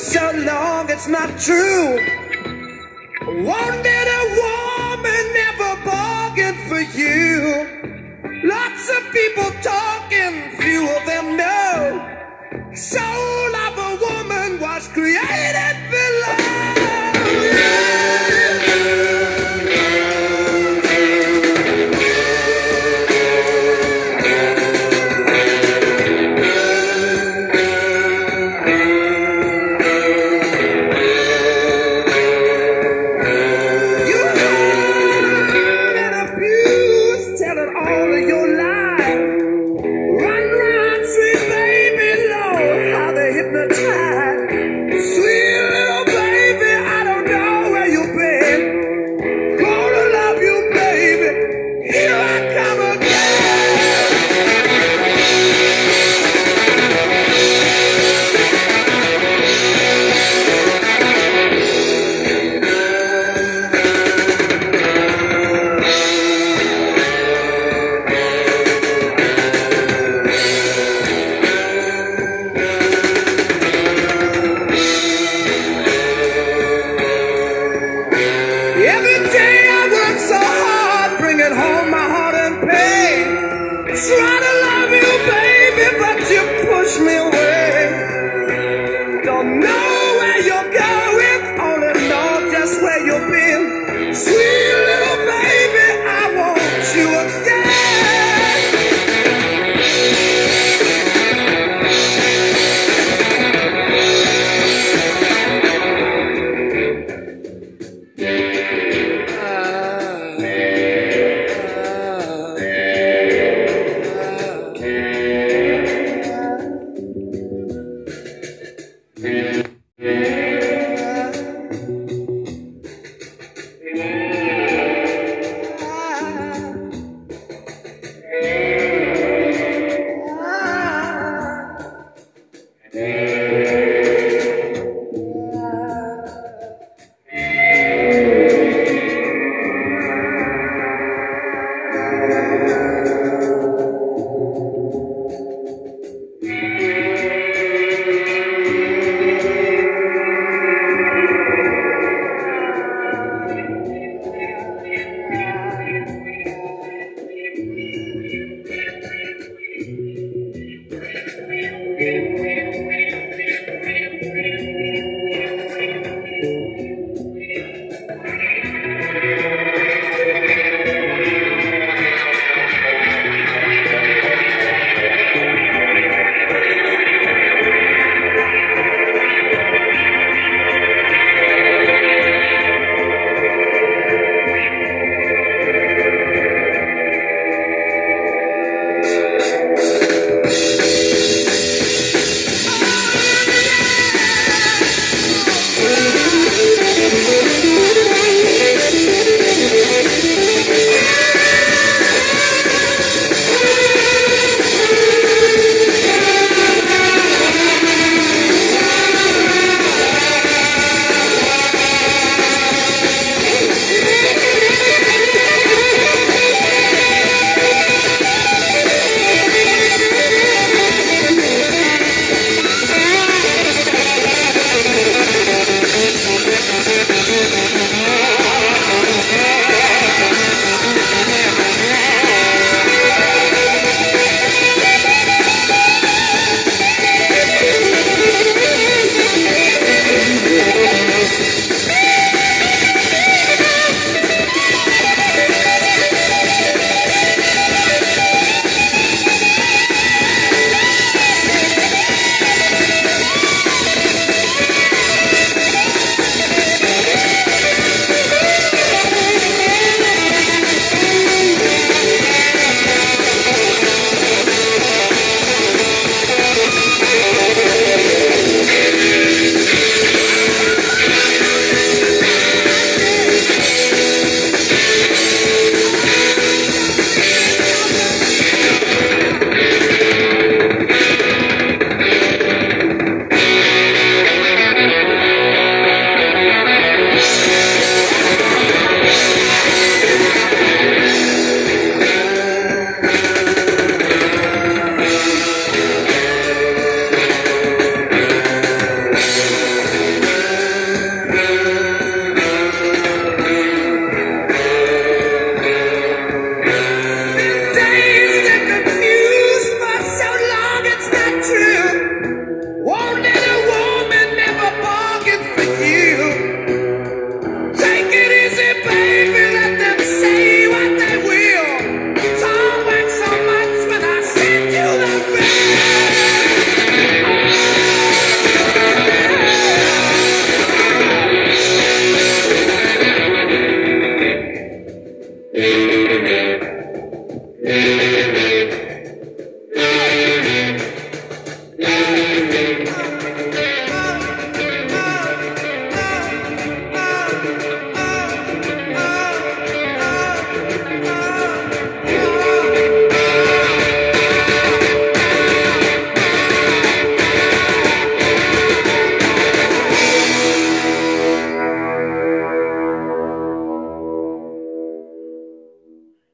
so long, it's not true. One a woman never bargained for you. Lots of people talking, few of them.